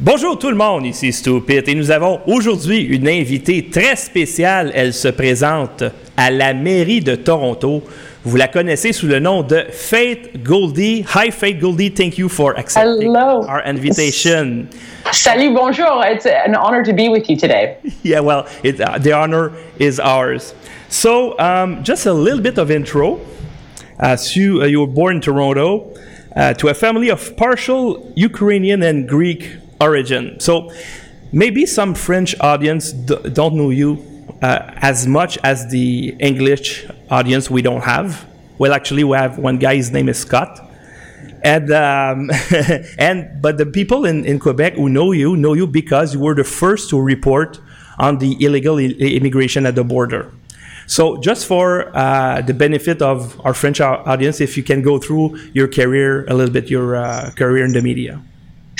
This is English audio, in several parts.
Bonjour tout le monde, ici Stupid et nous avons aujourd'hui une invitée très spéciale. Elle se présente à la mairie de Toronto. Vous la connaissez sous le nom de Faith Goldie. Hi Faith Goldie, thank you for accepting Hello. our invitation. Salut, bonjour. It's an honor to be with you today. Yeah, well, it, uh, the honor is ours. So, um, just a little bit of intro. As you, uh, you were born in Toronto uh, to a family of partial Ukrainian and Greek origin. So, maybe some French audience don't know you uh, as much as the English audience we don't have. Well, actually, we have one guy. His name is Scott and um, and but the people in, in Quebec who know you know you because you were the first to report on the illegal immigration at the border. So just for uh, the benefit of our French audience, if you can go through your career a little bit, your uh, career in the media.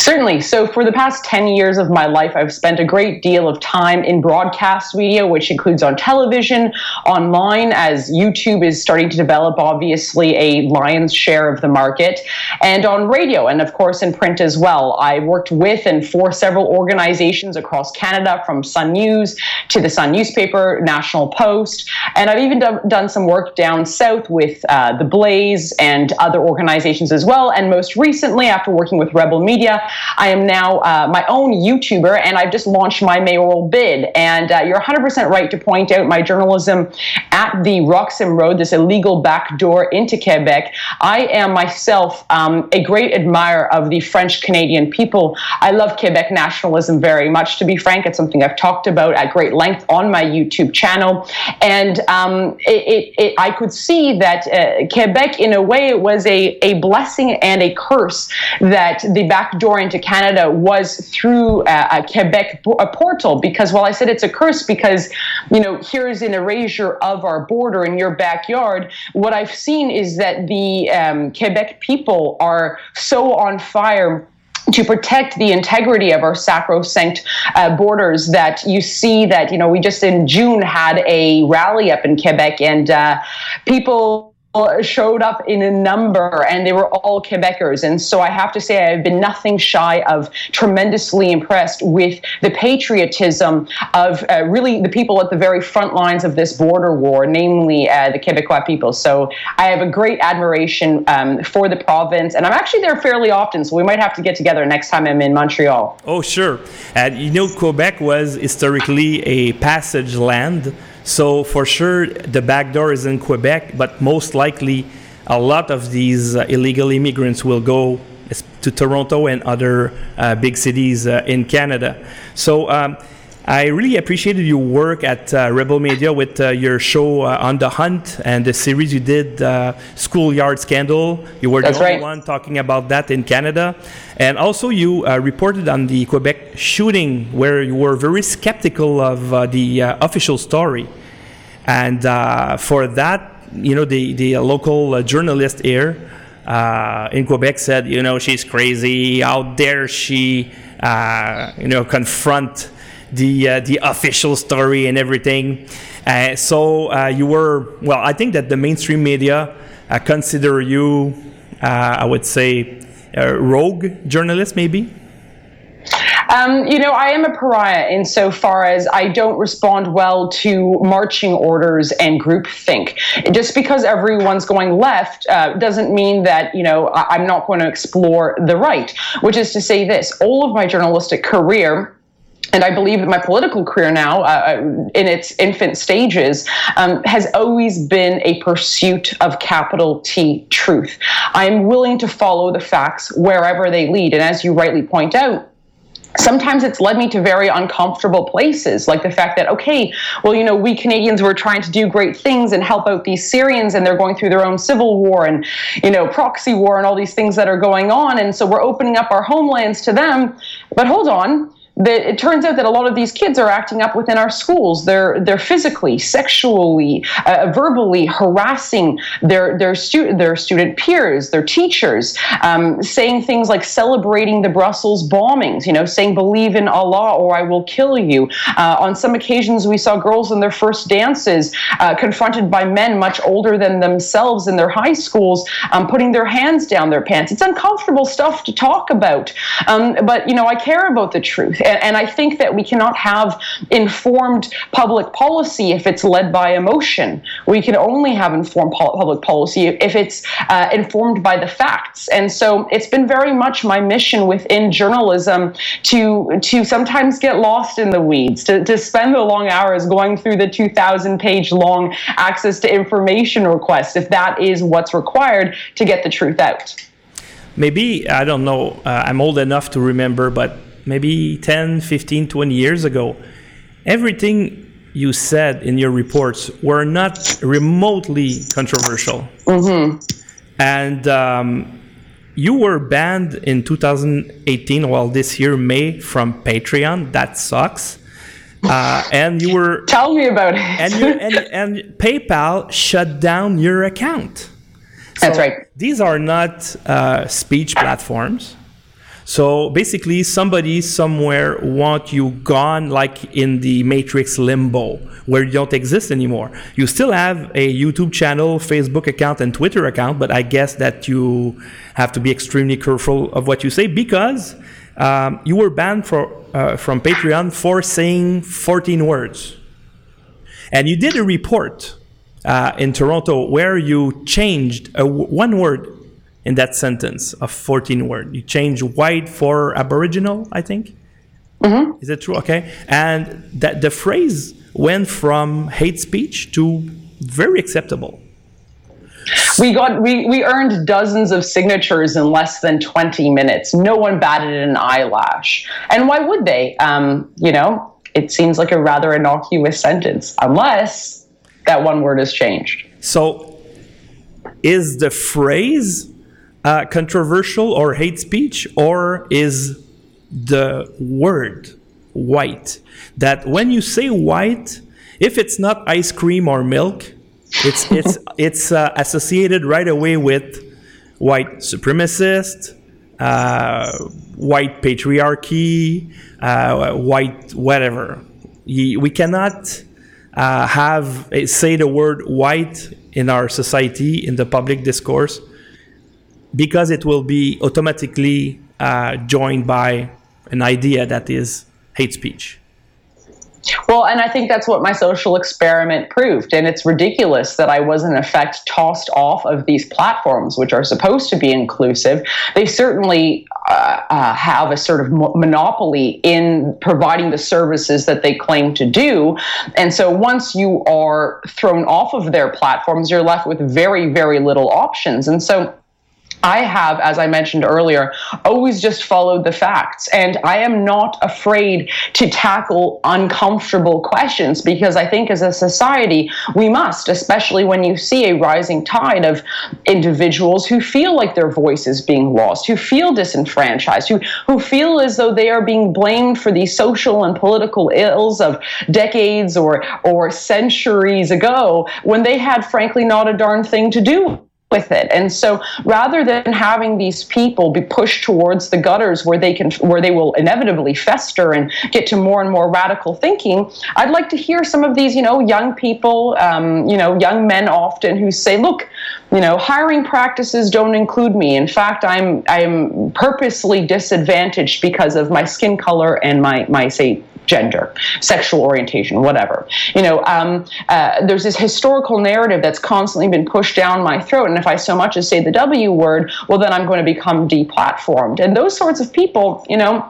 Certainly. So, for the past 10 years of my life, I've spent a great deal of time in broadcast media, which includes on television, online, as YouTube is starting to develop, obviously, a lion's share of the market, and on radio, and of course in print as well. I worked with and for several organizations across Canada, from Sun News to the Sun newspaper, National Post, and I've even done, some work down south with uh, The Blaze and other organizations as well. And most recently, after working with Rebel Media, I am now uh, my own YouTuber, and I've just launched my mayoral bid. And uh, you're 100% right to point out my journalism at the Roxham Road, this illegal back door into Quebec. I am myself um, a great admirer of the French Canadian people. I love Quebec nationalism very much. To be frank, it's something I've talked about at great length on my YouTube channel. And um, it, it, it, I could see that uh, Quebec, in a way, was a, a blessing and a curse that the backdoor into Canada was through uh, a Quebec a portal. Because while I said it's a curse, because you know here's an erasure of our border in your backyard, what I've seen is that the um, Quebec people are so on fire to protect the integrity of our sacrosanct uh, borders that you see that you know we just in june had a rally up in quebec and uh, people showed up in a number and they were all Quebecers. And so I have to say, I've been nothing shy of tremendously impressed with the patriotism of uh, really the people at the very front lines of this border war, namely uh, the Quebecois people. So I have a great admiration um, for the province. And I'm actually there fairly often, so we might have to get together next time I'm in Montreal. Oh, sure. And you know, Quebec was historically a passage land. So for sure, the back door is in Quebec, but most likely, a lot of these uh, illegal immigrants will go to Toronto and other uh, big cities uh, in Canada. So um, I really appreciated your work at uh, Rebel Media with uh, your show uh, On the Hunt and the series you did, uh, Schoolyard Scandal. You were That's the only right. one talking about that in Canada. And also, you uh, reported on the Quebec shooting where you were very skeptical of uh, the uh, official story. And uh, for that, you know, the, the local uh, journalist here uh, in Quebec said, you know, she's crazy. How dare she, uh, you know, confront the uh, the official story and everything. Uh, so uh, you were well. I think that the mainstream media uh, consider you, uh, I would say, a rogue journalist, maybe. Um, you know, I am a pariah insofar as I don't respond well to marching orders and groupthink. Just because everyone's going left uh, doesn't mean that, you know, I- I'm not going to explore the right, which is to say this all of my journalistic career and I believe that my political career now, uh, in its infant stages, um, has always been a pursuit of capital T truth. I am willing to follow the facts wherever they lead. And as you rightly point out, sometimes it's led me to very uncomfortable places like the fact that okay well you know we canadians were trying to do great things and help out these syrians and they're going through their own civil war and you know proxy war and all these things that are going on and so we're opening up our homelands to them but hold on that it turns out that a lot of these kids are acting up within our schools. They're they're physically, sexually, uh, verbally harassing their their student their student peers, their teachers, um, saying things like celebrating the Brussels bombings. You know, saying "Believe in Allah or I will kill you." Uh, on some occasions, we saw girls in their first dances uh, confronted by men much older than themselves in their high schools, um, putting their hands down their pants. It's uncomfortable stuff to talk about, um, but you know, I care about the truth, and, and I think that we cannot have informed public policy if it's led by emotion. We can only have informed public policy if it's uh, informed by the facts. And so it's been very much my mission within journalism to to sometimes get lost in the weeds, to, to spend the long hours going through the 2,000 page long access to information request if that is what's required to get the truth out. Maybe, I don't know, uh, I'm old enough to remember, but maybe 10, 15, 20 years ago, everything you said in your reports were not remotely controversial. Mm-hmm. And um, you were banned in 2018, well, this year, May, from Patreon. That sucks. Uh, and you were tell me about it. and, and, and PayPal shut down your account. So That's right. These are not uh, speech platforms. So basically, somebody somewhere want you gone, like in the Matrix limbo, where you don't exist anymore. You still have a YouTube channel, Facebook account, and Twitter account, but I guess that you have to be extremely careful of what you say because um, you were banned for, uh, from Patreon for saying 14 words. And you did a report uh, in Toronto where you changed a w- one word in that sentence of 14 words. You change white for Aboriginal, I think. Mm-hmm. Is it true? Okay. And that the phrase went from hate speech to very acceptable. We got we, we earned dozens of signatures in less than 20 minutes. No one batted an eyelash. And why would they? Um, you know, it seems like a rather innocuous sentence, unless that one word is changed. So is the phrase uh, controversial or hate speech, or is the word white? That when you say white, if it's not ice cream or milk, it's it's it's uh, associated right away with white supremacist, uh, white patriarchy, uh, white whatever. We cannot uh, have say the word white in our society in the public discourse because it will be automatically uh, joined by an idea that is hate speech. Well, and I think that's what my social experiment proved. And it's ridiculous that I was, in effect, tossed off of these platforms, which are supposed to be inclusive. They certainly uh, uh, have a sort of monopoly in providing the services that they claim to do. And so once you are thrown off of their platforms, you're left with very, very little options. And so I have, as I mentioned earlier, always just followed the facts. And I am not afraid to tackle uncomfortable questions because I think as a society, we must, especially when you see a rising tide of individuals who feel like their voice is being lost, who feel disenfranchised, who, who feel as though they are being blamed for the social and political ills of decades or, or centuries ago when they had, frankly, not a darn thing to do with it. And so rather than having these people be pushed towards the gutters where they can where they will inevitably fester and get to more and more radical thinking, I'd like to hear some of these, you know, young people, um, you know, young men often who say, look, you know, hiring practices don't include me. In fact, I'm I'm purposely disadvantaged because of my skin color and my my say gender, sexual orientation, whatever. You know, um, uh, there's this historical narrative that's constantly been pushed down my throat, and if I so much as say the W word, well, then I'm going to become deplatformed. And those sorts of people, you know,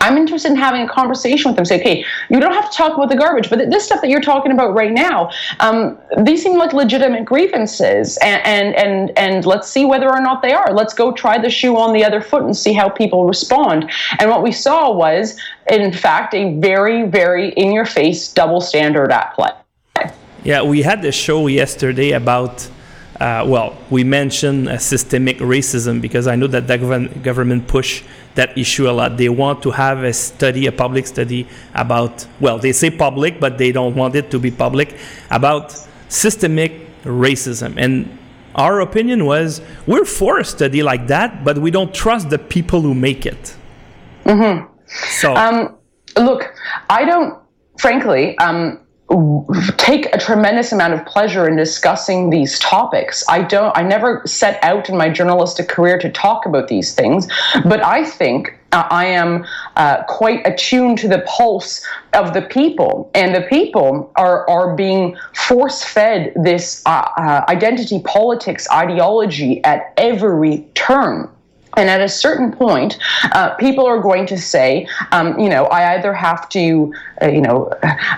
I'm interested in having a conversation with them. Say, okay, you don't have to talk about the garbage, but this stuff that you're talking about right now, um, these seem like legitimate grievances, and, and and and let's see whether or not they are. Let's go try the shoe on the other foot and see how people respond. And what we saw was, in fact, a very, very in-your-face double standard at play. Yeah, we had a show yesterday about. Uh, well, we mentioned uh, systemic racism because I know that the government push that issue a lot. They want to have a study, a public study about, well, they say public, but they don't want it to be public, about systemic racism. And our opinion was we're for a study like that, but we don't trust the people who make it. Mm-hmm. So, um, look, I don't, frankly, um, take a tremendous amount of pleasure in discussing these topics. I don't I never set out in my journalistic career to talk about these things, but I think uh, I am uh, quite attuned to the pulse of the people, and the people are are being force fed this uh, uh, identity politics ideology at every turn. And at a certain point, uh, people are going to say, um, you know, I either have to, uh, you know,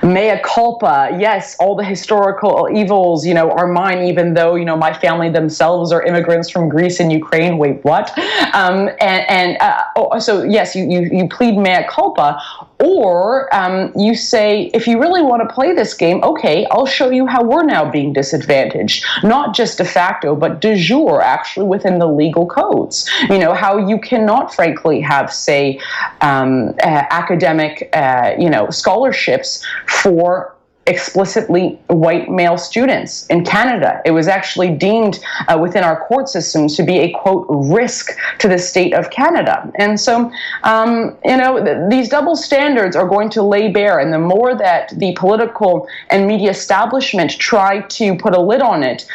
mea culpa, yes, all the historical evils, you know, are mine, even though, you know, my family themselves are immigrants from Greece and Ukraine. Wait, what? Um, and and uh, oh, so, yes, you, you, you plead mea culpa, or um, you say, if you really want to play this game, okay, I'll show you how we're now being disadvantaged, not just de facto, but de jure, actually within the legal codes. You know, how you cannot, frankly, have, say, um, uh, academic, uh, you know, scholarships for explicitly white male students in Canada. It was actually deemed uh, within our court systems to be a quote risk to the state of Canada. And so, um, you know, th- these double standards are going to lay bare. And the more that the political and media establishment try to put a lid on it,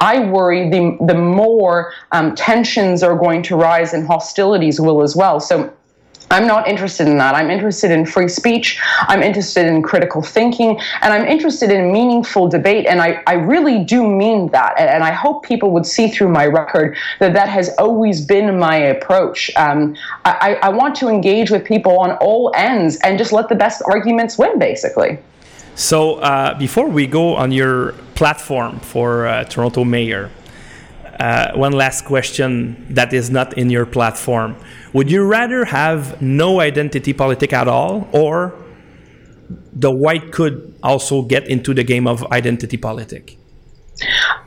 I worry the the more um, tensions are going to rise and hostilities will as well. So I'm not interested in that. I'm interested in free speech. I'm interested in critical thinking. And I'm interested in meaningful debate. And I, I really do mean that. And, and I hope people would see through my record that that has always been my approach. Um, I, I want to engage with people on all ends and just let the best arguments win, basically. So uh, before we go on your platform for uh, Toronto Mayor, uh, one last question that is not in your platform. Would you rather have no identity politic at all, or the white could also get into the game of identity politic?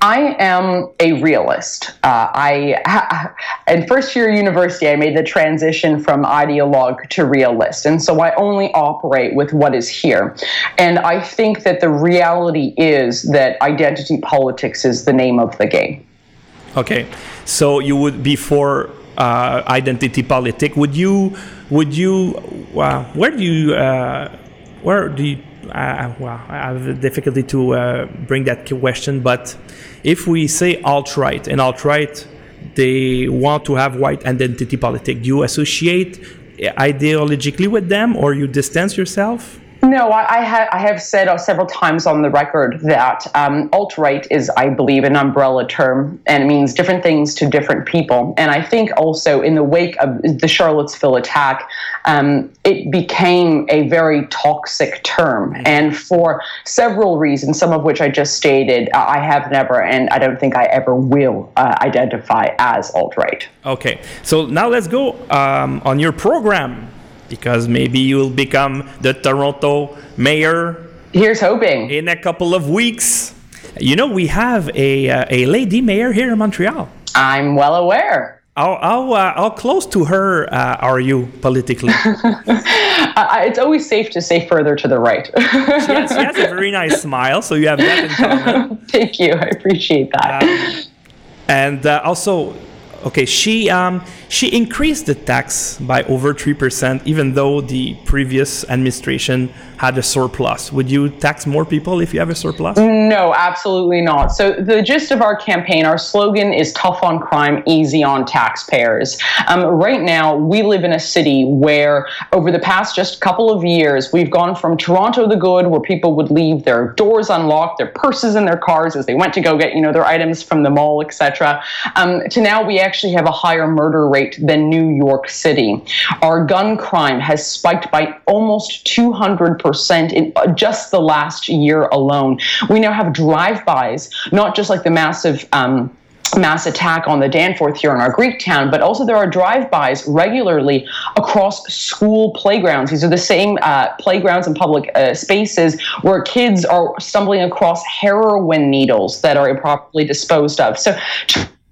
I am a realist. Uh, I in first year university, I made the transition from ideologue to realist, and so I only operate with what is here. And I think that the reality is that identity politics is the name of the game. Okay, so you would be for uh, identity politic. Would you? Would you? Uh, where do you? Uh, where do you? Uh, well, I have difficulty to uh, bring that question, but if we say alt right and alt right, they want to have white identity politic. Do you associate ideologically with them, or you distance yourself? No, I, I, ha- I have said uh, several times on the record that um, alt right is, I believe, an umbrella term and it means different things to different people. And I think also in the wake of the Charlottesville attack, um, it became a very toxic term. Mm-hmm. And for several reasons, some of which I just stated, I have never and I don't think I ever will uh, identify as alt right. Okay, so now let's go um, on your program because maybe you will become the Toronto mayor. Here's hoping. In a couple of weeks. You know, we have a, uh, a lady mayor here in Montreal. I'm well aware. How, how, uh, how close to her uh, are you politically? it's always safe to say further to the right. she, has, she, has, a very nice smile, so you have that in common. Thank you. I appreciate that. Um, and uh, also, okay, she um, she increased the tax by over 3%, even though the previous administration had a surplus. Would you tax more people if you have a surplus? No, absolutely not. So, the gist of our campaign, our slogan is tough on crime, easy on taxpayers. Um, right now, we live in a city where, over the past just couple of years, we've gone from Toronto the Good, where people would leave their doors unlocked, their purses in their cars as they went to go get, you know, their items from the mall, etc., um, to now we actually have a higher murder rate than New York City. Our gun crime has spiked by almost 200% in just the last year alone. We now have drive-bys, not just like the massive. Um, mass attack on the Danforth here in our Greek town, but also there are drive-bys regularly across school playgrounds. These are the same uh, playgrounds and public uh, spaces where kids are stumbling across heroin needles that are improperly disposed of. So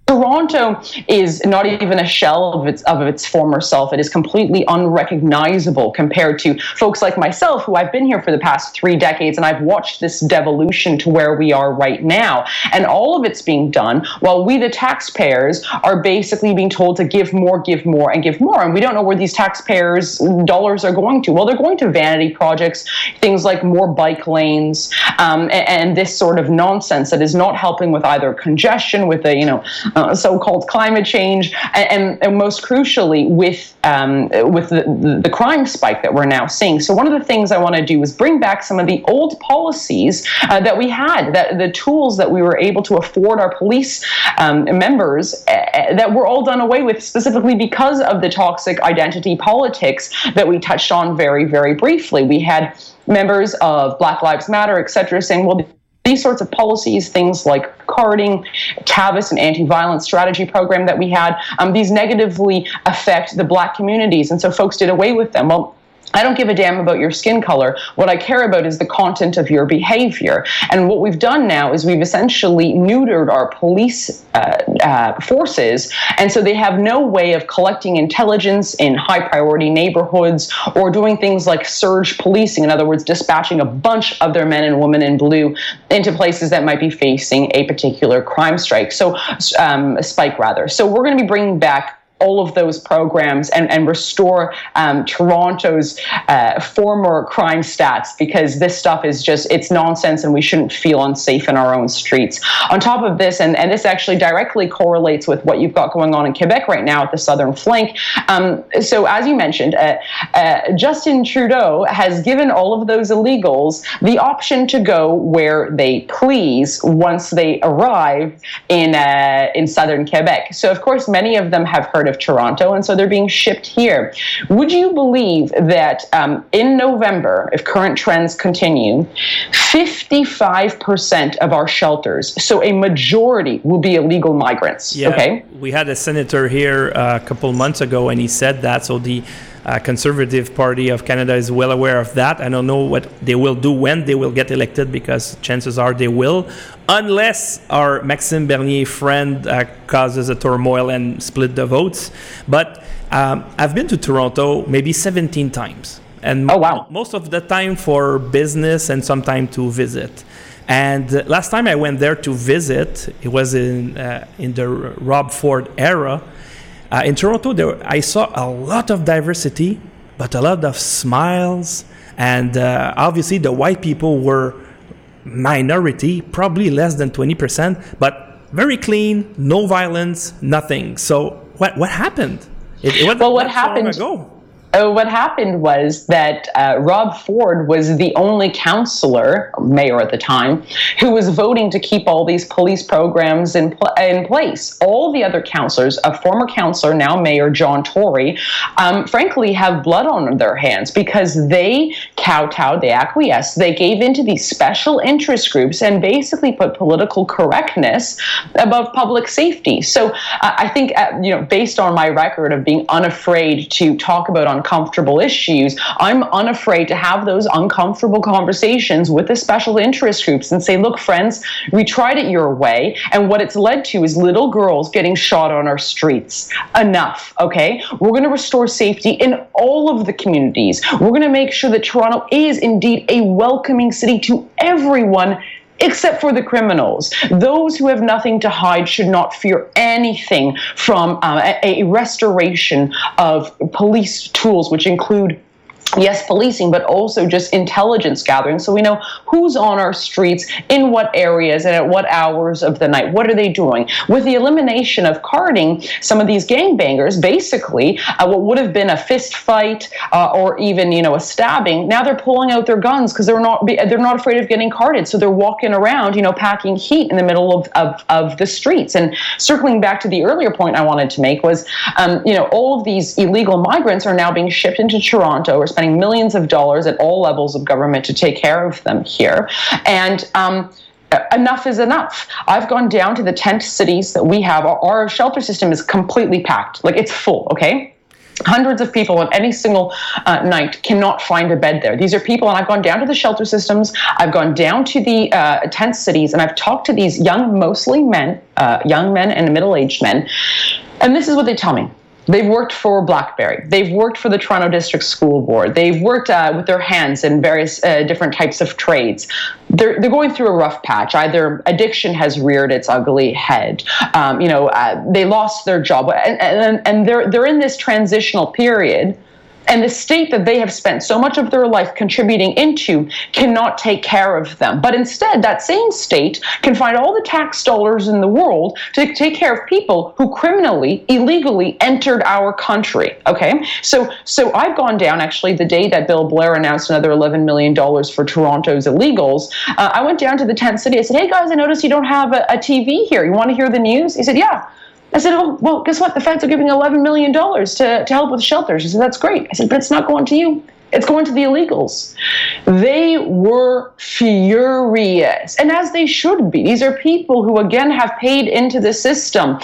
Toronto is not even a shell of its of its former self. It is completely unrecognizable compared to folks like myself, who I've been here for the past three decades, and I've watched this devolution to where we are right now. And all of it's being done while we, the taxpayers, are basically being told to give more, give more, and give more. And we don't know where these taxpayers' dollars are going to. Well, they're going to vanity projects, things like more bike lanes, um, and, and, this sort of nonsense that is not helping with either congestion, with the you know uh, so-called climate change, and, and, most crucially with um, with the, the, the, crime spike that we're now seeing. So one of the things I want to do is bring back some of the old policies uh, that we had, that the tools that we were able to afford our police um, members uh, that were all done away with specifically because of the toxic identity politics that we touched on very, very briefly. We had members of Black Lives Matter, et cetera, saying, well, these sorts of policies, things like carding, TAVIS, an anti-violence strategy program that we had, um, these negatively affect the black communities. And so folks did away with them. Well, I don't give a damn about your skin color. What I care about is the content of your behavior. And what we've done now is we've essentially neutered our police uh, uh, forces. And so they have no way of collecting intelligence in high priority neighborhoods or doing things like surge policing. In other words, dispatching a bunch of their men and women in blue into places that might be facing a particular crime strike. So, um, spike rather. So we're going to be bringing back all of those programs and, and restore um, Toronto's uh, former crime stats because this stuff is just, it's nonsense and we shouldn't feel unsafe in our own streets. On top of this, and, and this actually directly correlates with what you've got going on in Quebec right now at the southern flank. Um, so, as you mentioned, uh, uh, Justin Trudeau has given all of those illegals the option to go where they please once they arrive in, uh, in southern Quebec. So, of course, many of them have heard of Toronto, and so they're being shipped here. Would you believe that um, in November, if current trends continue, 55% of our shelters, so a majority, will be illegal migrants? Yeah, okay. We had a senator here uh, a couple months ago, and he said that. So the uh, Conservative Party of Canada is well aware of that. I don't know what they will do when they will get elected because chances are they will, unless our Maxime Bernier friend uh, causes a turmoil and split the votes. But um, I've been to Toronto maybe 17 times. And oh, wow. most of the time for business and time to visit. And uh, last time I went there to visit, it was in uh, in the Rob Ford era. Uh, in Toronto, there, I saw a lot of diversity, but a lot of smiles. And uh, obviously, the white people were minority, probably less than 20%, but very clean, no violence, nothing. So, what, what happened? It, it well, what happened? Ago. Uh, what happened was that uh, Rob Ford was the only councillor, mayor at the time, who was voting to keep all these police programs in, pl- in place. All the other councillors, a former councillor, now Mayor John Tory, um, frankly have blood on their hands because they kowtowed, they acquiesced, they gave into these special interest groups and basically put political correctness above public safety. So uh, I think, uh, you know, based on my record of being unafraid to talk about on uncomfortable issues, I'm unafraid to have those uncomfortable conversations with the special interest groups and say, look, friends, we tried it your way. And what it's led to is little girls getting shot on our streets. Enough, okay? We're going to restore safety in all of the communities. We're going to make sure that Toronto is indeed a welcoming city to everyone except for the criminals. Those who have nothing to hide should not fear anything from uh, a, a restoration of police tools, which include yes, policing, but also just intelligence gathering. So we know who's on our streets, in what areas, and at what hours of the night. What are they doing? With the elimination of carding, some of these gangbangers, basically, uh, what would have been a fist fight uh, or even you know a stabbing, now they're pulling out their guns because they're not they're not afraid of getting carded. So they're walking around, you know, packing heat in the middle of of, of the streets. And circling back to the earlier point I wanted to make was, um, you know, all of these illegal migrants are now being shipped into Toronto or spending spending millions of dollars at all levels of government to take care of them here. And um, enough is enough. I've gone down to the tent cities that we have. Our, our, shelter system is completely packed, like it's full. Okay. Hundreds of people on any single uh, night cannot find a bed there. These are people, and I've gone down to the shelter systems, I've gone down to the uh, tent cities, and I've talked to these young, mostly men, uh, young men and middle aged men, and this is what they tell me. They've worked for BlackBerry. They've worked for the Toronto District School Board. They've worked uh, with their hands in various uh, different types of trades. They're, they're going through a rough patch. Either addiction has reared its ugly head. Um, you know, uh, they lost their job, and, and, and they're they're in this transitional period and the state that they have spent so much of their life contributing into cannot take care of them. But instead, that same state can find all the tax dollars in the world to take care of people who criminally, illegally entered our country. Okay, so so I've gone down actually the day that Bill Blair announced another 11 million dollars for Toronto's illegals. Uh, I went down to the tent city. I said, "Hey guys, I noticed you don't have a, a TV here. You want to hear the news?" He said, "Yeah." I said, oh, well, guess what? The feds are giving $11 million to, to help with shelters. He said, that's great. I said, but it's not going to you. It's going to the illegals. They were furious, and as they should be. These are people who, again, have paid into the system.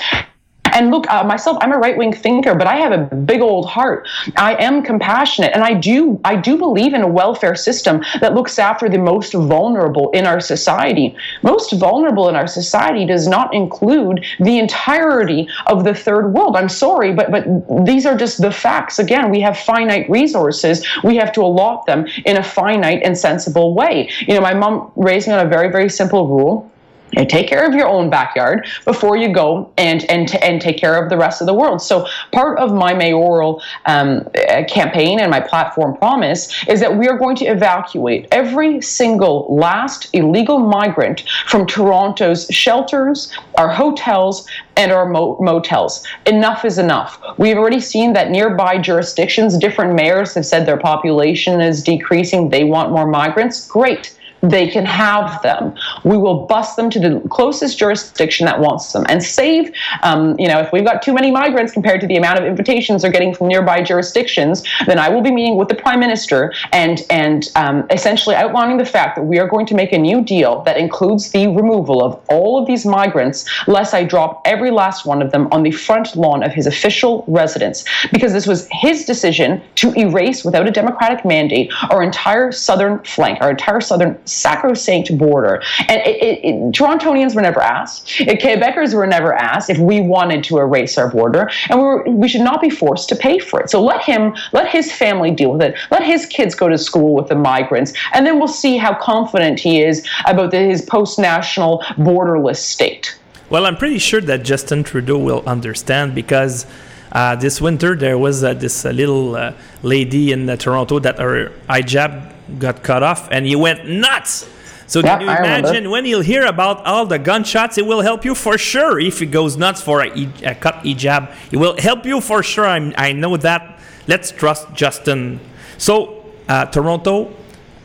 And look, uh, myself, I'm a right wing thinker, but I have a big old heart. I am compassionate, and I do I do believe in a welfare system that looks after the most vulnerable in our society. Most vulnerable in our society does not include the entirety of the third world. I'm sorry, but but these are just the facts. Again, we have finite resources. We have to allot them in a finite and sensible way. You know, my mom raised me on a very very simple rule and take care of your own backyard before you go and and and take care of the rest of the world. So part of my mayoral um, campaign and my platform promise is that we are going to evacuate every single last illegal migrant from Toronto's shelters, our hotels, and our mo- motels. Enough is enough. We've already seen that nearby jurisdictions, different mayors have said their population is decreasing. They want more migrants. Great they can have them. We will bus them to the closest jurisdiction that wants them and save, um, you know, if we've got too many migrants compared to the amount of invitations they're getting from nearby jurisdictions, then I will be meeting with the prime minister and, and um, essentially outlining the fact that we are going to make a new deal that includes the removal of all of these migrants, lest I drop every last one of them on the front lawn of his official residence. Because this was his decision to erase, without a democratic mandate, our entire southern flank, our entire southern sacrosanct border. And it, it, it, Torontonians were never asked. Quebecers were never asked if we wanted to erase our border, and we, were, we should not be forced to pay for it. So let him, let his family deal with it. Let his kids go to school with the migrants, and then we'll see how confident he is about the, his post-national borderless state. Well, I'm pretty sure that Justin Trudeau will understand because. Uh, this winter, there was uh, this uh, little uh, lady in uh, Toronto that her hijab got cut off and he went nuts. So yeah, can you imagine when he'll hear about all the gunshots? It will help you for sure. If he goes nuts for a, a cut hijab, it will help you for sure. I'm, i know that. Let's trust Justin. So uh, Toronto,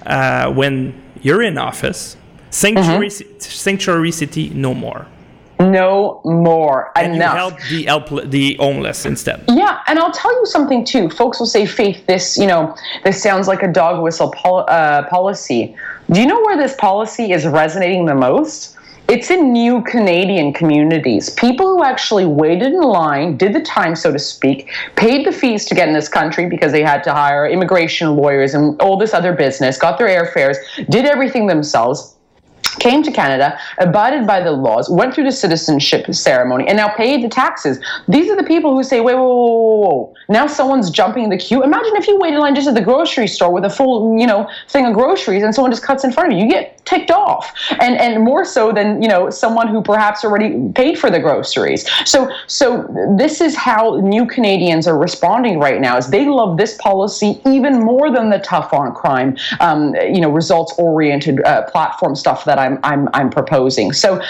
uh, when you're in office, sanctuary, mm-hmm. sanctuary city, no more no more and enough. You help the the homeless instead. Yeah, and I'll tell you something too. Folks will say, "Faith, this you know, this sounds like a dog whistle pol- uh, policy." Do you know where this policy is resonating the most? It's in new Canadian communities. People who actually waited in line, did the time, so to speak, paid the fees to get in this country because they had to hire immigration lawyers and all this other business, got their airfares, did everything themselves came to Canada, abided by the laws, went through the citizenship ceremony, and now paid the taxes. These are the people who say, wait, whoa, whoa, whoa, whoa. Now someone's jumping the queue. Imagine if you wait in line just at the grocery store with a full, you know, thing of groceries and someone just cuts in front of you. You get ticked off. And and more so than, you know, someone who perhaps already paid for the groceries. So so this is how new Canadians are responding right now is they love this policy even more than the tough on crime, um, you know, results oriented uh, platform stuff that I'm, I'm, I'm proposing. So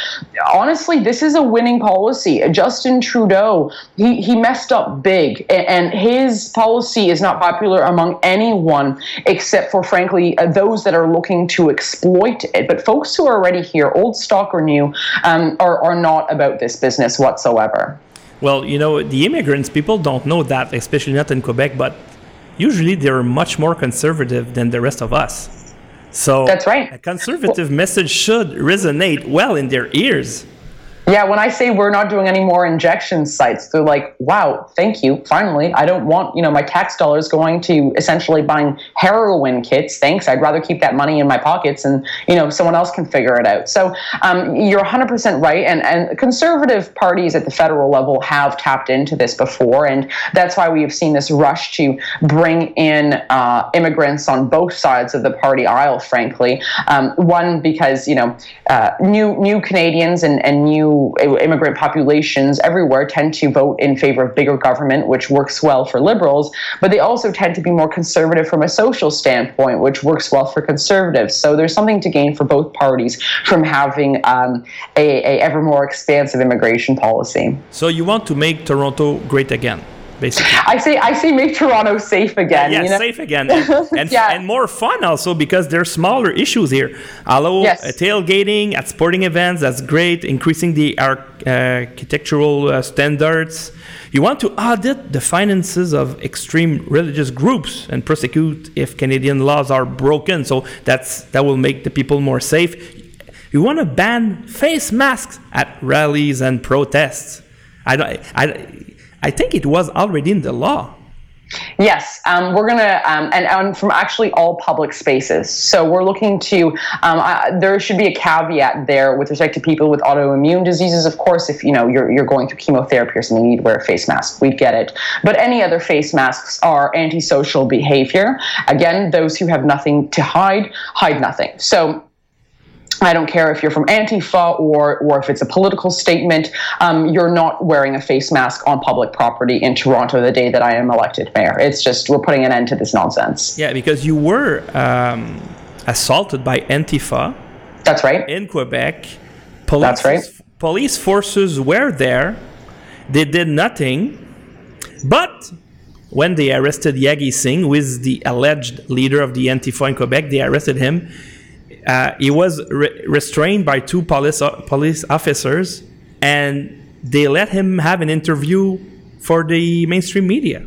honestly, this is a winning policy. Justin Trudeau, he, he messed up big, and his policy is not popular among anyone except for, frankly, uh, those that are looking to exploit it. But folks who are already here, old stock or new, um, are, are not about this business whatsoever. Well, you know, the immigrants, people don't know that, especially not in Quebec, but usually they're much more conservative than the rest of us. So that's right. A conservative well, message should resonate well in their ears. Yeah, when I say we're not doing any more injection sites, they're like, "Wow, thank you. Finally, I don't want you know my tax dollars going to essentially buying heroin kits. Thanks. I'd rather keep that money in my pockets, and you know someone else can figure it out." So um, you're 100% right, and and conservative parties at the federal level have tapped into this before, and that's why we have seen this rush to bring in uh, immigrants on both sides of the party aisle. Frankly, um, one because you know uh, new new Canadians and and new immigrant populations everywhere tend to vote in favor of bigger government, which works well for liberals, but they also tend to be more conservative from a social standpoint, which works well for conservatives. So there's something to gain for both parties from having um, a, a ever more expansive immigration policy. So you want to make Toronto great again? Basically. I say I say make Toronto safe again. Yeah, you know? safe again, and, yeah. and more fun also because there's smaller issues here. Although yes. uh, tailgating at sporting events, that's great. Increasing the architectural uh, standards. You want to audit the finances of extreme religious groups and prosecute if Canadian laws are broken. So that's that will make the people more safe. You want to ban face masks at rallies and protests. I don't. I, I think it was already in the law. Yes, um, we're gonna, um, and, and, from actually all public spaces. So we're looking to. Um, there should be a caveat there with respect to people with autoimmune diseases. Of course, if you know you're you're going through chemotherapy or something, you need to wear a face mask. We get it. But any other face masks are antisocial behavior. Again, those who have nothing to hide hide nothing. So I don't care if you're from Antifa or or if it's a political statement. Um, you're not wearing a face mask on public property in Toronto the day that I am elected mayor. It's just we're putting an end to this nonsense. Yeah, because you were um, assaulted by Antifa. That's right. In Quebec, police, That's right. Police forces were there. They did nothing, but when they arrested Jaggi Singh, who is the alleged leader of the Antifa in Quebec, they arrested him uh, he was re- restrained by two police uh, police officers, and they let him have an interview for the mainstream media.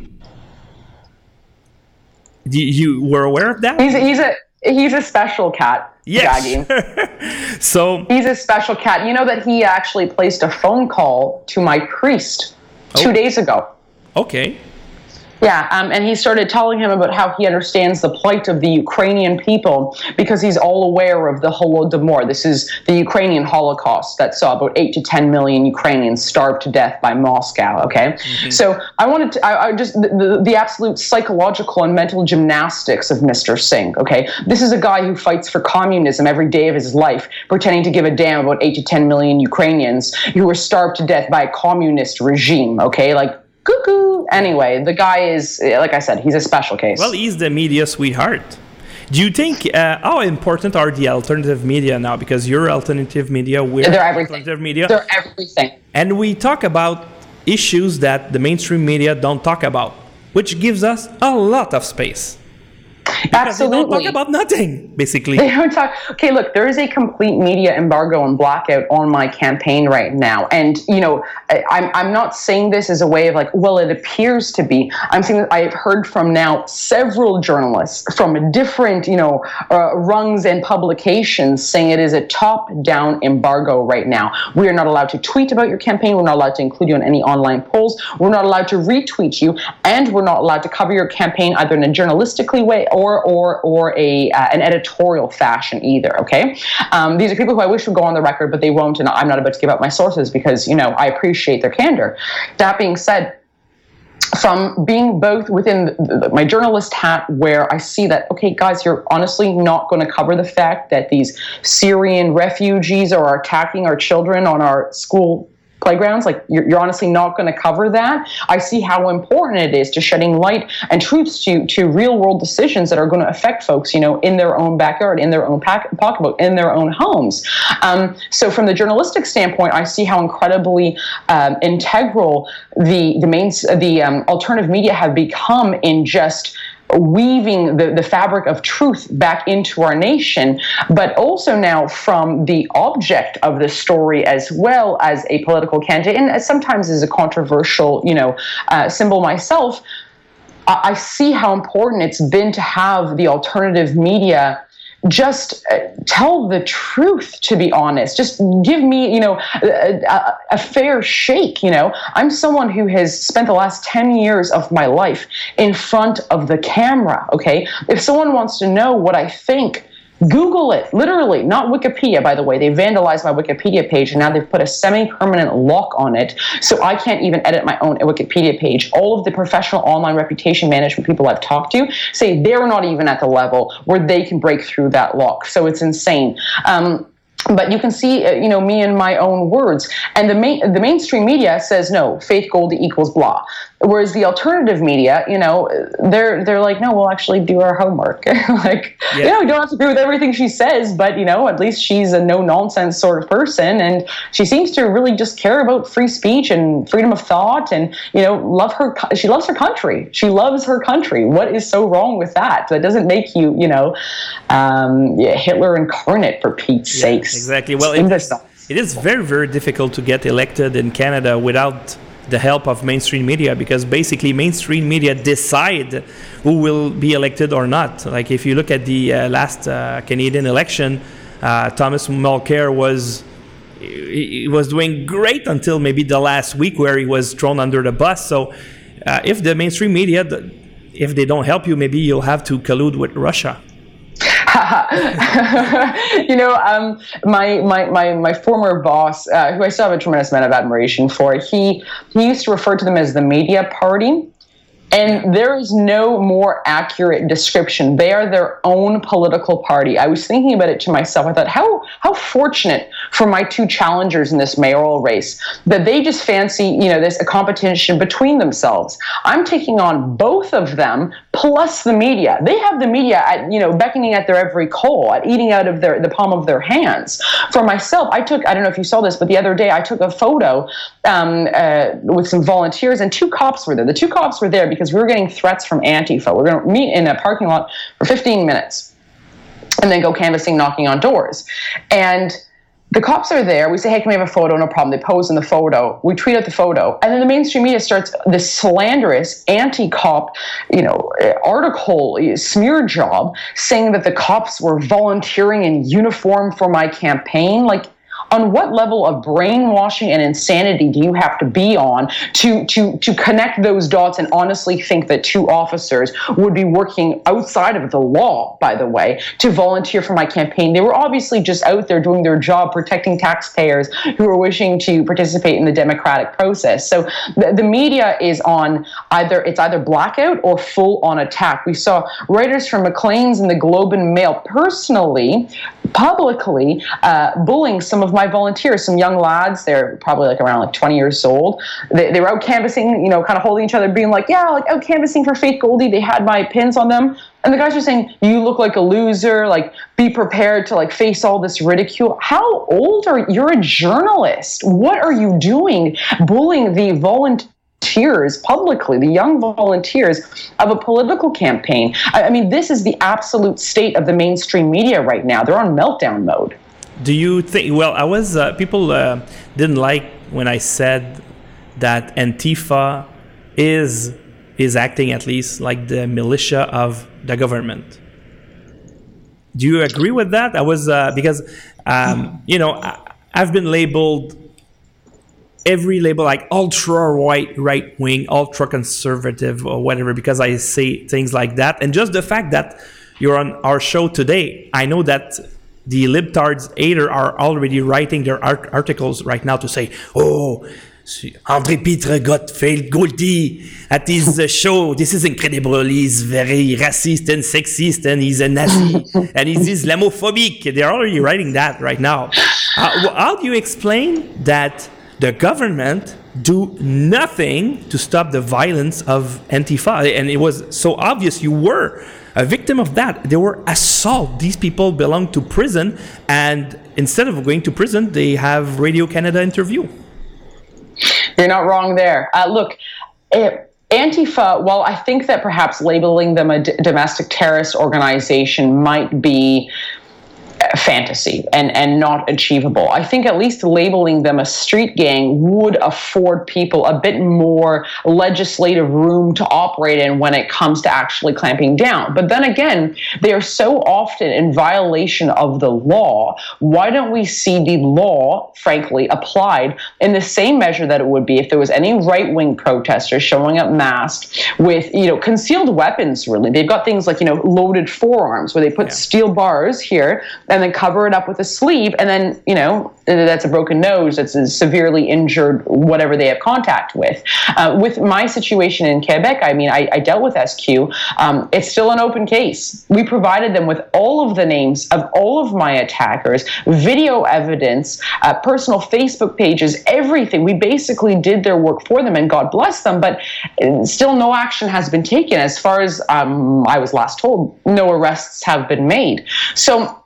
You, you were aware of that? He's, he's a he's a special cat. Yes. so he's a special cat. You know that he actually placed a phone call to my priest two days ago. Okay. Yeah, um, and he started telling him about how he understands the plight of the Ukrainian people because he's all aware of the Holodomor. This is the Ukrainian Holocaust that saw about eight to ten million Ukrainians starved to death by Moscow. Okay, mm-hmm. so I wanted to, I, I just the, the, the, absolute psychological and mental gymnastics of Mr. Singh. Okay, this is a guy who fights for communism every day of his life, pretending to give a damn about eight to ten million Ukrainians who were starved to death by a communist regime. Okay, like cuckoo. Anyway, the guy is, like I said, he's a special case. Well, he's the media sweetheart. Do you think uh, how important are the alternative media now? Because you're alternative media, we're They're everything. alternative media. They're everything. And we talk about issues that the mainstream media don't talk about, which gives us a lot of space. Absolutely. They don't talk about nothing, basically. They don't talk. Okay, look, there is a complete media embargo and blackout on my campaign right now. And, you know, I, I'm, I'm not saying this as a way of like, well, it appears to be. I'm saying that I've heard from now several journalists from different, you know, uh, rungs and publications saying it is a top down embargo right now. We are not allowed to tweet about your campaign. We're not allowed to include you in any online polls. We're not allowed to retweet you. And we're not allowed to cover your campaign either in a journalistically way or or or a uh, an editorial fashion either. Okay, um, these are people who I wish would go on the record, but they won't, and I'm not about to give up my sources because you know I appreciate their candor. That being said from being both within my journalist hat, where I see that, okay, guys, you're honestly not going to cover the fact that these Syrian refugees are attacking our children on our school playgrounds like you're, you're honestly not going to cover that. I see how important it is to shedding light and truths to to real world decisions that are going to affect folks you know in their own backyard in their own pack, pocketbook in their own homes. Um, so from the journalistic standpoint i see how incredibly um, integral the the main the um, alternative media have become in just weaving the, the fabric of truth back into our nation, but also now from the object of the story as well as a political candidate, and sometimes as a controversial, you know, uh, symbol myself. I see how important it's been to have the alternative media just uh, tell the truth to be honest. Just give me you know a, a, a, fair shake you know? I'm someone who has spent the last 10 years of my life in front of the camera okay? If someone wants to know what i think Google it, literally, not Wikipedia, by the way. They vandalized my Wikipedia page and now they've put a semi permanent lock on it. So I can't even edit my own Wikipedia page. All of the professional online reputation management people I've talked to say they're not even at the level where they can break through that lock. So it's insane. Um, but you can see, uh, you know, me in my own words. And the main, the mainstream media says no, Faith gold equals blah. Whereas the alternative media, you know, they're they're like, no, we'll actually do our homework. like, yeah. you know, you don't have to agree with everything she says, but you know, at least she's a no nonsense sort of person, and she seems to really just care about free speech and freedom of thought, and you know, love her. She loves her country. She loves her country. What is so wrong with that? That doesn't make you, you know, um, yeah, Hitler incarnate for Pete's yeah, sakes. Exactly. Well, it, it is very very difficult to get elected in Canada without the help of mainstream media because basically mainstream media decide who will be elected or not. Like if you look at the uh, last uh, Canadian election, uh, Thomas Mulcair was he was doing great until maybe the last week where he was thrown under the bus. So uh, if the mainstream media, if they don't help you, maybe you'll have to collude with Russia. you know, um, my, my, my, my former boss, uh, who I still have a tremendous amount of admiration for, he, he used to refer to them as the media party. And there is no more accurate description. They are their own political party. I was thinking about it to myself. I thought, how how fortunate for my two challengers in this mayoral race that they just fancy, you know, this a competition between themselves. I'm taking on both of them plus the media. They have the media at, you know, beckoning at their every call, at eating out of their the palm of their hands. For myself, I took, I don't know if you saw this, but the other day I took a photo um, uh, with some volunteers and two cops were there. The two cops were there because we were getting threats from Antifa. We're going to meet in a parking lot for 15 minutes and then go canvassing, knocking on doors. And the cops are there. We say, hey, can we have a photo? No problem. They pose in the photo. We tweet out the photo. And then the mainstream media starts this slanderous anti-cop, you know, article, smear job saying that the cops were volunteering in uniform for my campaign. Like, on what level of brainwashing and insanity do you have to be on to to to connect those dots and honestly think that two officers would be working outside of the law by the way to volunteer for my campaign? They were obviously just out there doing their job protecting taxpayers who are wishing to participate in the democratic process. So the, the media is on either it's either blackout or full on attack. We saw writers from maclean's and the globe and mail personally publicly uh, bullying some of my volunteers, some young lads. They're probably like around like 20 years old. They, they were out canvassing, you know, kind of holding each other, being like, yeah, like out canvassing for Faith Goldy. They had my pins on them. And the guys are saying, you look like a loser, like be prepared to like face all this ridicule. How old are you? You're a journalist. What are you doing bullying the volunteers? publicly, the young volunteers of a political campaign. I, mean, this is the absolute state of the mainstream media right now. They're on meltdown mode. Do you think? Well, I was uh, people uh, didn't like when I said that Antifa is is acting at least like the militia of the government. Do you agree with that? I was uh, because um, you know I, I've been labeled every label like ultra right right wing ultra conservative or whatever because i say things like that and just the fact that you're on our show today i know that the libtards either are already writing their art- articles right now to say oh André Pitre got Faith Goldy at his uh, show. This is incredible. He's very racist and sexist, and he's a Nazi, and he's Islamophobic. They're already writing that right now. Uh, how do you explain that the government do nothing to stop the violence of Antifa. And it was so obvious you were a victim of that. They were assault. These people belong to prison, and instead of going to prison, they have Radio Canada interview. You're not wrong there. Uh, look, it, Antifa, well, I think that perhaps labeling them a d- domestic terrorist organization might be fantasy and, and not achievable. I think at least labeling them a street gang would afford people a bit more legislative room to operate in when it comes to actually clamping down. But then again, they are so often in violation of the law. Why don't we see the law, frankly, applied in the same measure that it would be if there was any right wing protesters showing up masked with, you know, concealed weapons, really? They've got things like, you know, loaded forearms where they put yeah. steel bars here and then cover it up with a sleeve, and then you know that's a broken nose, that's a severely injured whatever they have contact with. Uh, with my situation in Quebec, I mean, I, I dealt with SQ. Um, it's still an open case. We provided them with all of the names of all of my attackers, video evidence, uh, personal Facebook pages, everything. We basically did their work for them, and God bless them. But uh, still, no action has been taken. As far as um, I was last told, no arrests have been made. So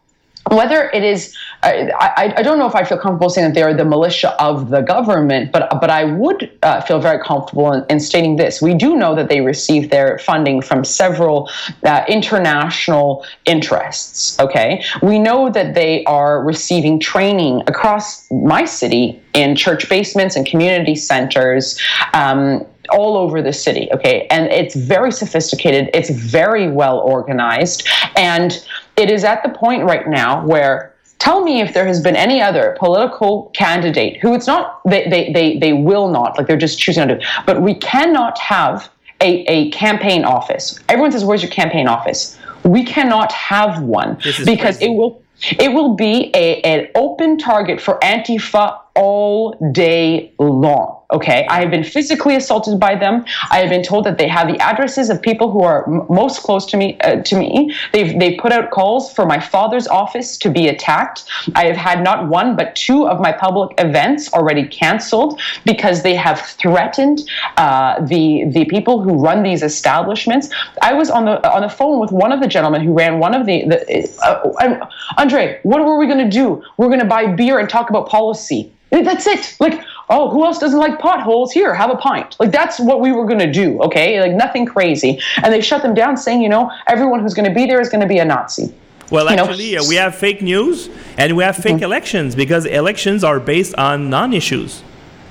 whether it is I, I, don't know if I feel comfortable saying that they are the militia of the government, but but I would uh, feel very comfortable in, in, stating this. We do know that they receive their funding from several uh, international interests. Okay, we know that they are receiving training across my city in church basements and community centers. Um, all over the city, okay? And it's very sophisticated, it's very well organized, and it is at the point right now where tell me if there has been any other political candidate who it's not they they they, they will not like they're just choosing not to but we cannot have a, a campaign office. Everyone says where's your campaign office? We cannot have one because crazy. it will it will be a, an open target for antifa all day long Okay, I have been physically assaulted by them. I have been told that they have the addresses of people who are m- most close to me. Uh, to me, they've they put out calls for my father's office to be attacked. I have had not one but two of my public events already canceled because they have threatened uh, the the people who run these establishments. I was on the on the phone with one of the gentlemen who ran one of the. the uh, Andre, what were we going to do? We're going to buy beer and talk about policy. That's it. Like oh, who else doesn't like potholes? Here, have a pint. Like that's what we were going to do, okay? Like nothing crazy. And they shut them down saying, you know, everyone who's going to be there is going to be a Nazi. Well, you actually, uh, we have fake news and we have fake mm-hmm. elections because elections are based on non issues.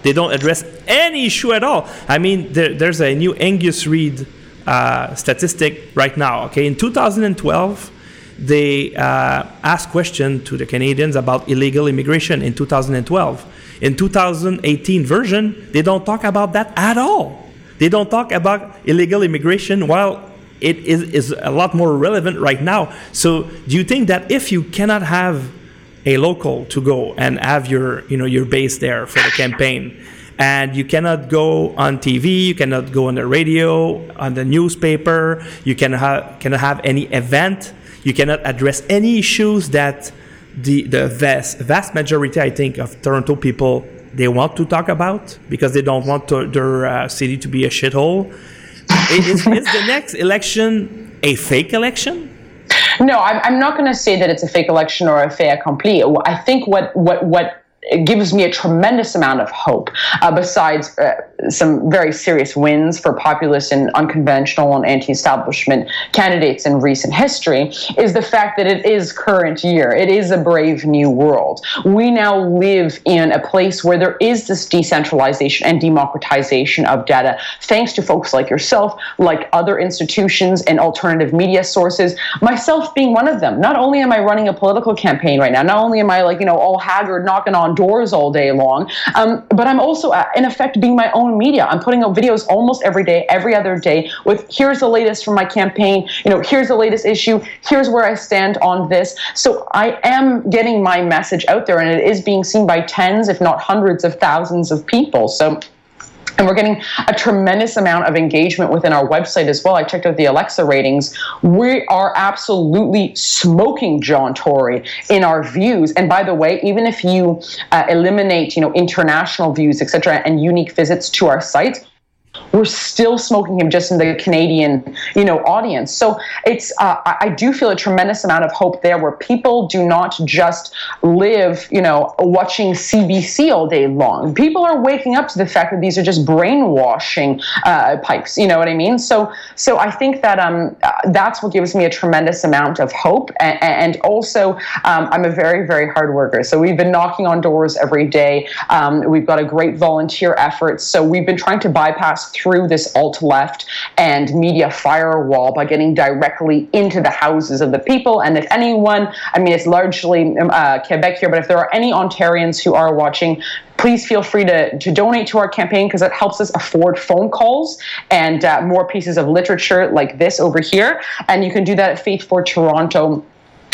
They don't address any issue at all. I mean, there, there's a new Angus Reid uh, statistic right now. Okay, in 2012, they uh, asked question to the Canadians about illegal immigration in 2012 in 2018 version, they don't talk about that at all. They don't talk about illegal immigration while it is, is a lot more relevant right now. So do you think that if you cannot have a local to go and have your you know your base there for the campaign and you cannot go on TV, you cannot go on the radio, on the newspaper, you cannot have any event, you cannot address any issues that the the vast vast majority, I think, of Toronto people they want to talk about because they don't want to, their uh, city to be a shithole. is, is the next election a fake election? No, I'm, I'm not going to say that it's a fake election or a fait accompli. I think what what what it gives me a tremendous amount of hope. Uh, besides uh, some very serious wins for populist and unconventional and anti-establishment candidates in recent history, is the fact that it is current year. It is a brave new world. We now live in a place where there is this decentralization and democratization of data, thanks to folks like yourself, like other institutions and alternative media sources. Myself being one of them. Not only am I running a political campaign right now, not only am I like you know all haggard knocking on doors all day long. Um, but I'm also, uh, in effect, being my own media. I'm putting out videos almost every day, every other day, with here's the latest from my campaign. You know, here's the latest issue. Here's where I stand on this. So I am getting my message out there, and it is being seen by tens, if not hundreds of thousands of people. So and we're getting a tremendous amount of engagement within our website as well. I checked out the Alexa ratings. We are absolutely smoking John Tory in our views. And by the way, even if you uh, eliminate, you know, international views, etc., and unique visits to our sites, we're still smoking him just in the Canadian, you know, audience. So it's uh, I do feel a tremendous amount of hope there, where people do not just live, you know, watching CBC all day long. People are waking up to the fact that these are just brainwashing uh, pipes. You know what I mean? So so I think that um uh, that's what gives me a tremendous amount of hope, and, and also um, I'm a very very hard worker. So we've been knocking on doors every day. Um, we've got a great volunteer effort. So we've been trying to bypass through this alt left and media firewall by getting directly into the houses of the people. And if anyone, I mean, it's largely um, uh, Quebec here, but if there are any Ontarians who are watching, please feel free to, to donate to our campaign because it helps us afford phone calls and uh, more pieces of literature like this over here. And you can do that at Faith for Toronto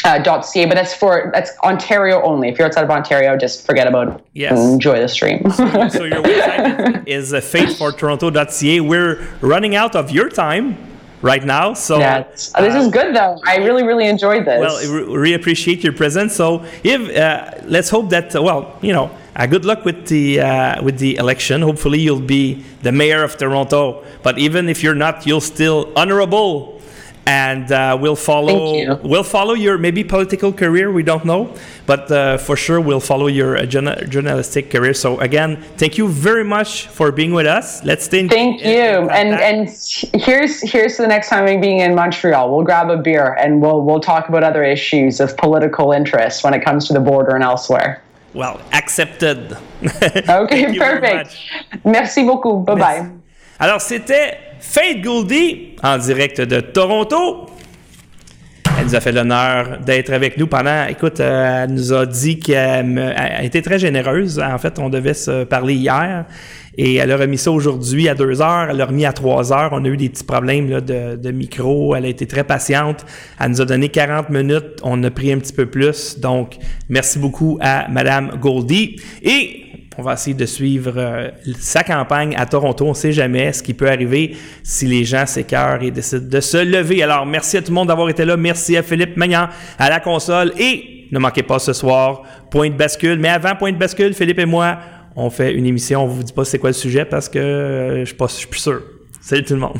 uh, .ca, but that's for that's Ontario only. If you're outside of Ontario, just forget about it. Yes. Enjoy the stream. so your website is uh, faithfortoronto.ca. We're running out of your time right now. So yeah, uh, this is good though. I really, really enjoyed this. Well, we appreciate your presence. So if uh, let's hope that uh, well, you know, uh, good luck with the uh, with the election. Hopefully, you'll be the mayor of Toronto. But even if you're not, you'll still honorable and uh, we'll follow we'll follow your maybe political career we don't know but uh, for sure we'll follow your uh, journalistic career. So again thank you very much for being with us. Let's stay in thank in, you. in and and here's here's the next time I'm being in Montreal. We'll grab a beer and we'll we'll talk about other issues of political interest when it comes to the border and elsewhere. Well accepted. Okay perfect. merci beaucoup. Bye merci. bye alors c'était Faith Gouldy, en direct de Toronto. Elle nous a fait l'honneur d'être avec nous pendant. Écoute, euh, elle nous a dit qu'elle était très généreuse. En fait, on devait se parler hier. Et elle a remis ça aujourd'hui à 2 heures. Elle l'a remis à 3 heures. On a eu des petits problèmes de, micro. Elle a été très patiente. Elle nous a donné 40 minutes. On a pris un petit peu plus. Donc, merci beaucoup à Madame Goldie. Et on va essayer de suivre euh, sa campagne à Toronto. On ne sait jamais ce qui peut arriver si les gens s'écœurent et décident de se lever. Alors, merci à tout le monde d'avoir été là. Merci à Philippe Magnan à la console. Et ne manquez pas ce soir, point de bascule. Mais avant point de bascule, Philippe et moi, on fait une émission. On vous dit pas c'est quoi le sujet parce que euh, je ne suis, suis plus sûr. Salut tout le monde.